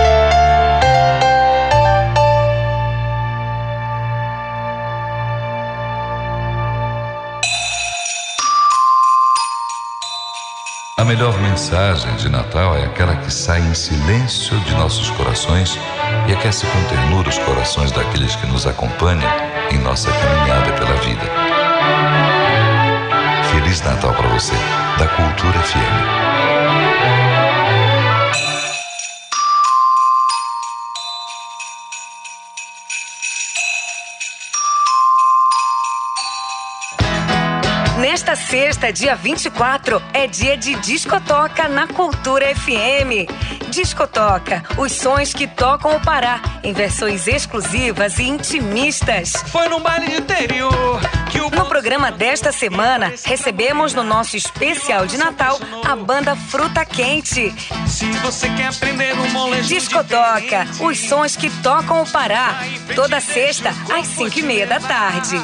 Melhor mensagem de Natal é aquela que sai em silêncio de nossos corações e aquece com ternura os corações daqueles que nos acompanham em nossa caminhada pela vida. Feliz Natal para você, da Cultura FM. Nesta sexta, dia 24, é dia de Discotoca na Cultura FM. Discotoca, os sons que tocam o Pará, em versões exclusivas e intimistas. Foi no baile de interior que o... No programa desta semana, recebemos no nosso especial de Natal a banda Fruta Quente. Se você quer aprender um molejo Discotoca, os sons que tocam o Pará. Toda sexta, às cinco e meia da tarde.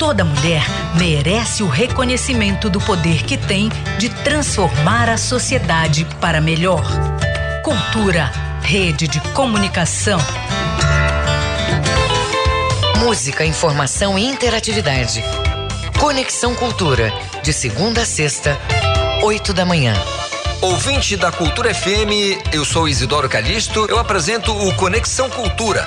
Toda mulher merece o reconhecimento do poder que tem de transformar a sociedade para melhor. Cultura, rede de comunicação. Música, informação e interatividade. Conexão Cultura, de segunda a sexta, oito da manhã. Ouvinte da Cultura FM, eu sou Isidoro Calixto, eu apresento o Conexão Cultura.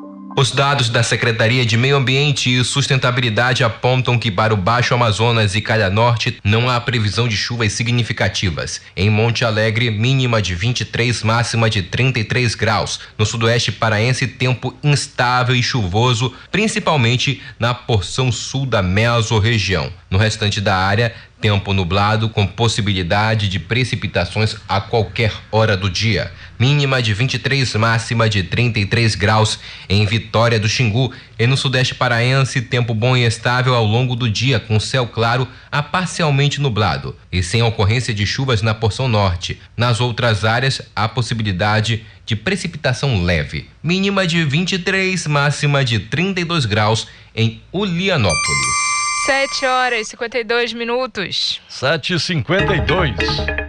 Os dados da Secretaria de Meio Ambiente e Sustentabilidade apontam que para o Baixo Amazonas e Calha Norte não há previsão de chuvas significativas. Em Monte Alegre, mínima de 23, máxima de 33 graus. No Sudoeste Paraense, tempo instável e chuvoso, principalmente na porção sul da mesorregião. No restante da área, tempo nublado com possibilidade de precipitações a qualquer hora do dia. Mínima de 23, máxima de 33 graus em Vitória do Xingu. E no sudeste paraense, tempo bom e estável ao longo do dia, com céu claro a parcialmente nublado e sem ocorrência de chuvas na porção norte. Nas outras áreas, há possibilidade de precipitação leve. Mínima de 23, máxima de 32 graus em Ulianópolis. 7 horas e 52 minutos. 7 e 52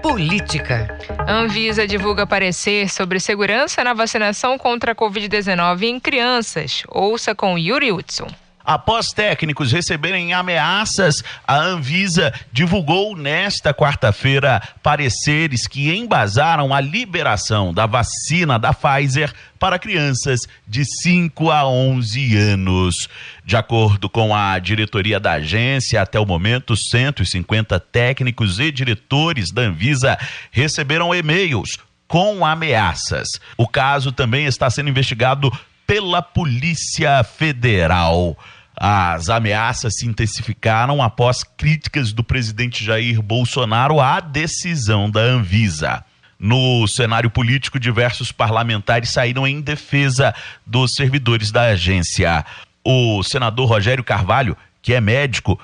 Política. Anvisa divulga parecer sobre segurança na vacinação contra a Covid-19 em crianças. Ouça com Yuri Hudson. Após técnicos receberem ameaças, a Anvisa divulgou nesta quarta-feira pareceres que embasaram a liberação da vacina da Pfizer para crianças de 5 a 11 anos. De acordo com a diretoria da agência, até o momento, 150 técnicos e diretores da Anvisa receberam e-mails com ameaças. O caso também está sendo investigado pela Polícia Federal. As ameaças se intensificaram após críticas do presidente Jair Bolsonaro à decisão da Anvisa. No cenário político, diversos parlamentares saíram em defesa dos servidores da agência. O senador Rogério Carvalho, que é médico,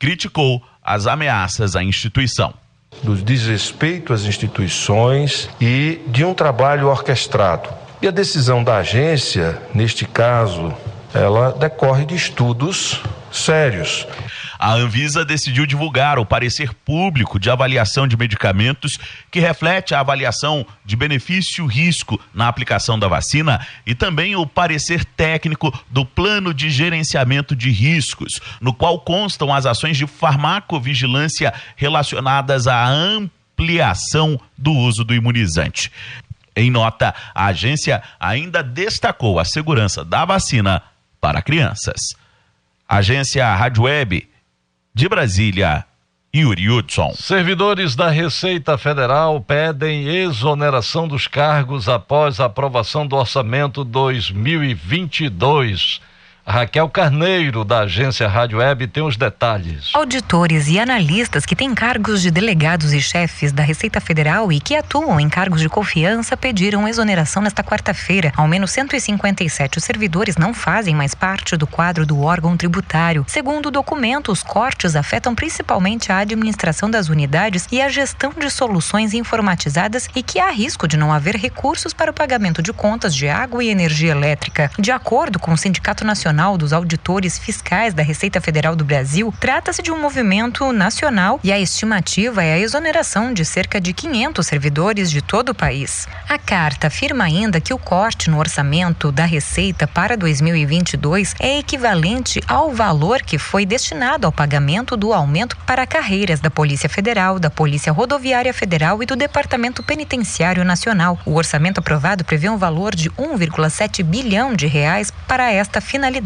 criticou as ameaças à instituição do desrespeito às instituições e de um trabalho orquestrado. E a decisão da agência, neste caso, ela decorre de estudos sérios. A Anvisa decidiu divulgar o parecer público de avaliação de medicamentos que reflete a avaliação de benefício-risco na aplicação da vacina e também o parecer técnico do plano de gerenciamento de riscos, no qual constam as ações de farmacovigilância relacionadas à ampliação do uso do imunizante. Em nota, a agência ainda destacou a segurança da vacina para crianças. Agência Rádio Web de Brasília, Yuri Hudson. Servidores da Receita Federal pedem exoneração dos cargos após a aprovação do orçamento 2022. Raquel Carneiro, da agência Rádio Web, tem os detalhes. Auditores e analistas que têm cargos de delegados e chefes da Receita Federal e que atuam em cargos de confiança pediram exoneração nesta quarta-feira. Ao menos 157 servidores não fazem mais parte do quadro do órgão tributário. Segundo o documento, os cortes afetam principalmente a administração das unidades e a gestão de soluções informatizadas e que há risco de não haver recursos para o pagamento de contas de água e energia elétrica. De acordo com o Sindicato Nacional Nacional dos Auditores Fiscais da Receita Federal do Brasil, trata-se de um movimento nacional e a estimativa é a exoneração de cerca de 500 servidores de todo o país. A carta afirma ainda que o corte no orçamento da Receita para 2022 é equivalente ao valor que foi destinado ao pagamento do aumento para carreiras da Polícia Federal, da Polícia Rodoviária Federal e do Departamento Penitenciário Nacional. O orçamento aprovado prevê um valor de 1,7 bilhão de reais para esta finalidade.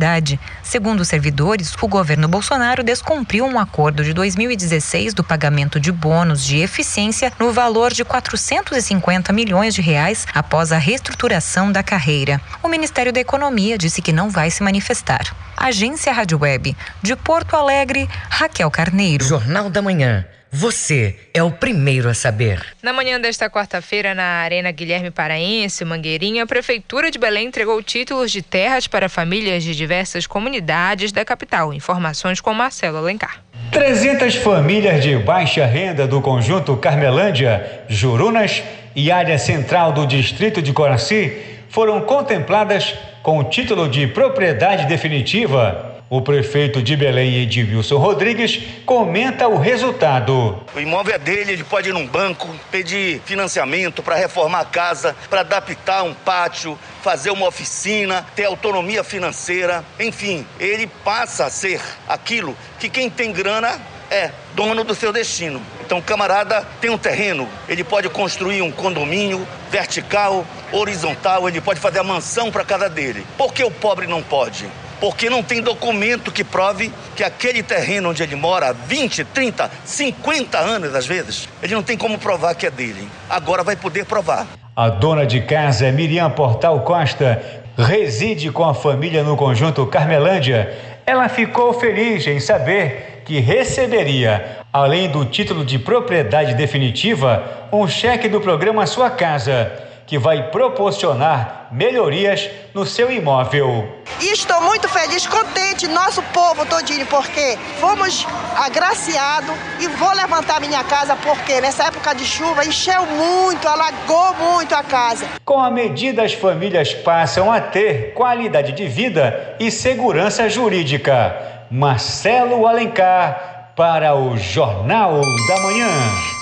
Segundo os servidores, o governo Bolsonaro descumpriu um acordo de 2016 do pagamento de bônus de eficiência no valor de 450 milhões de reais após a reestruturação da carreira. O Ministério da Economia disse que não vai se manifestar. Agência Rádio Web, de Porto Alegre, Raquel Carneiro. Jornal da Manhã. Você é o primeiro a saber. Na manhã desta quarta-feira, na Arena Guilherme Paraense, Mangueirinha, a Prefeitura de Belém entregou títulos de terras para famílias de diversas comunidades da capital. Informações com Marcelo Alencar. 300 famílias de baixa renda do conjunto Carmelândia, Jurunas e área central do distrito de Coraci foram contempladas com o título de propriedade definitiva. O prefeito de Belém, Edilson Rodrigues, comenta o resultado. O imóvel é dele, ele pode ir num banco, pedir financiamento para reformar a casa, para adaptar um pátio, fazer uma oficina, ter autonomia financeira, enfim, ele passa a ser aquilo que quem tem grana é dono do seu destino. Então, o camarada tem um terreno, ele pode construir um condomínio vertical, horizontal, ele pode fazer a mansão para cada dele. Por que o pobre não pode? Porque não tem documento que prove que aquele terreno onde ele mora há 20, 30, 50 anos às vezes, ele não tem como provar que é dele. Agora vai poder provar. A dona de casa, Miriam Portal Costa, reside com a família no conjunto Carmelândia. Ela ficou feliz em saber que receberia, além do título de propriedade definitiva, um cheque do programa Sua Casa, que vai proporcionar melhorias no seu imóvel. E estou muito feliz, contente, nosso povo todinho, porque fomos agraciados e vou levantar minha casa, porque nessa época de chuva encheu muito, alagou muito a casa. Com a medida, as famílias passam a ter qualidade de vida e segurança jurídica. Marcelo Alencar para o Jornal da Manhã.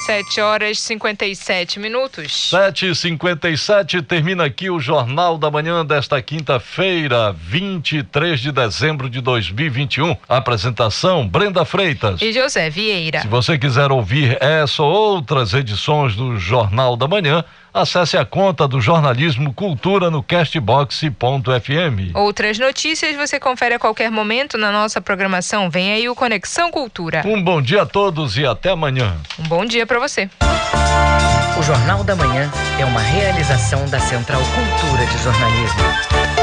7 horas e 57 minutos. 7 e 57 termina aqui o Jornal da Manhã desta quinta-feira, 23 de dezembro de 2021. Apresentação: Brenda Freitas e José Vieira. Se você quiser ouvir essa ou outras edições do Jornal da Manhã, acesse a conta do Jornalismo Cultura no castbox.fm. Outras notícias você confere a qualquer momento na nossa programação. Vem aí o Conexão Cultura. Um bom dia a todos e até amanhã. Um bom dia para você. O Jornal da Manhã é uma realização da Central Cultura de Jornalismo.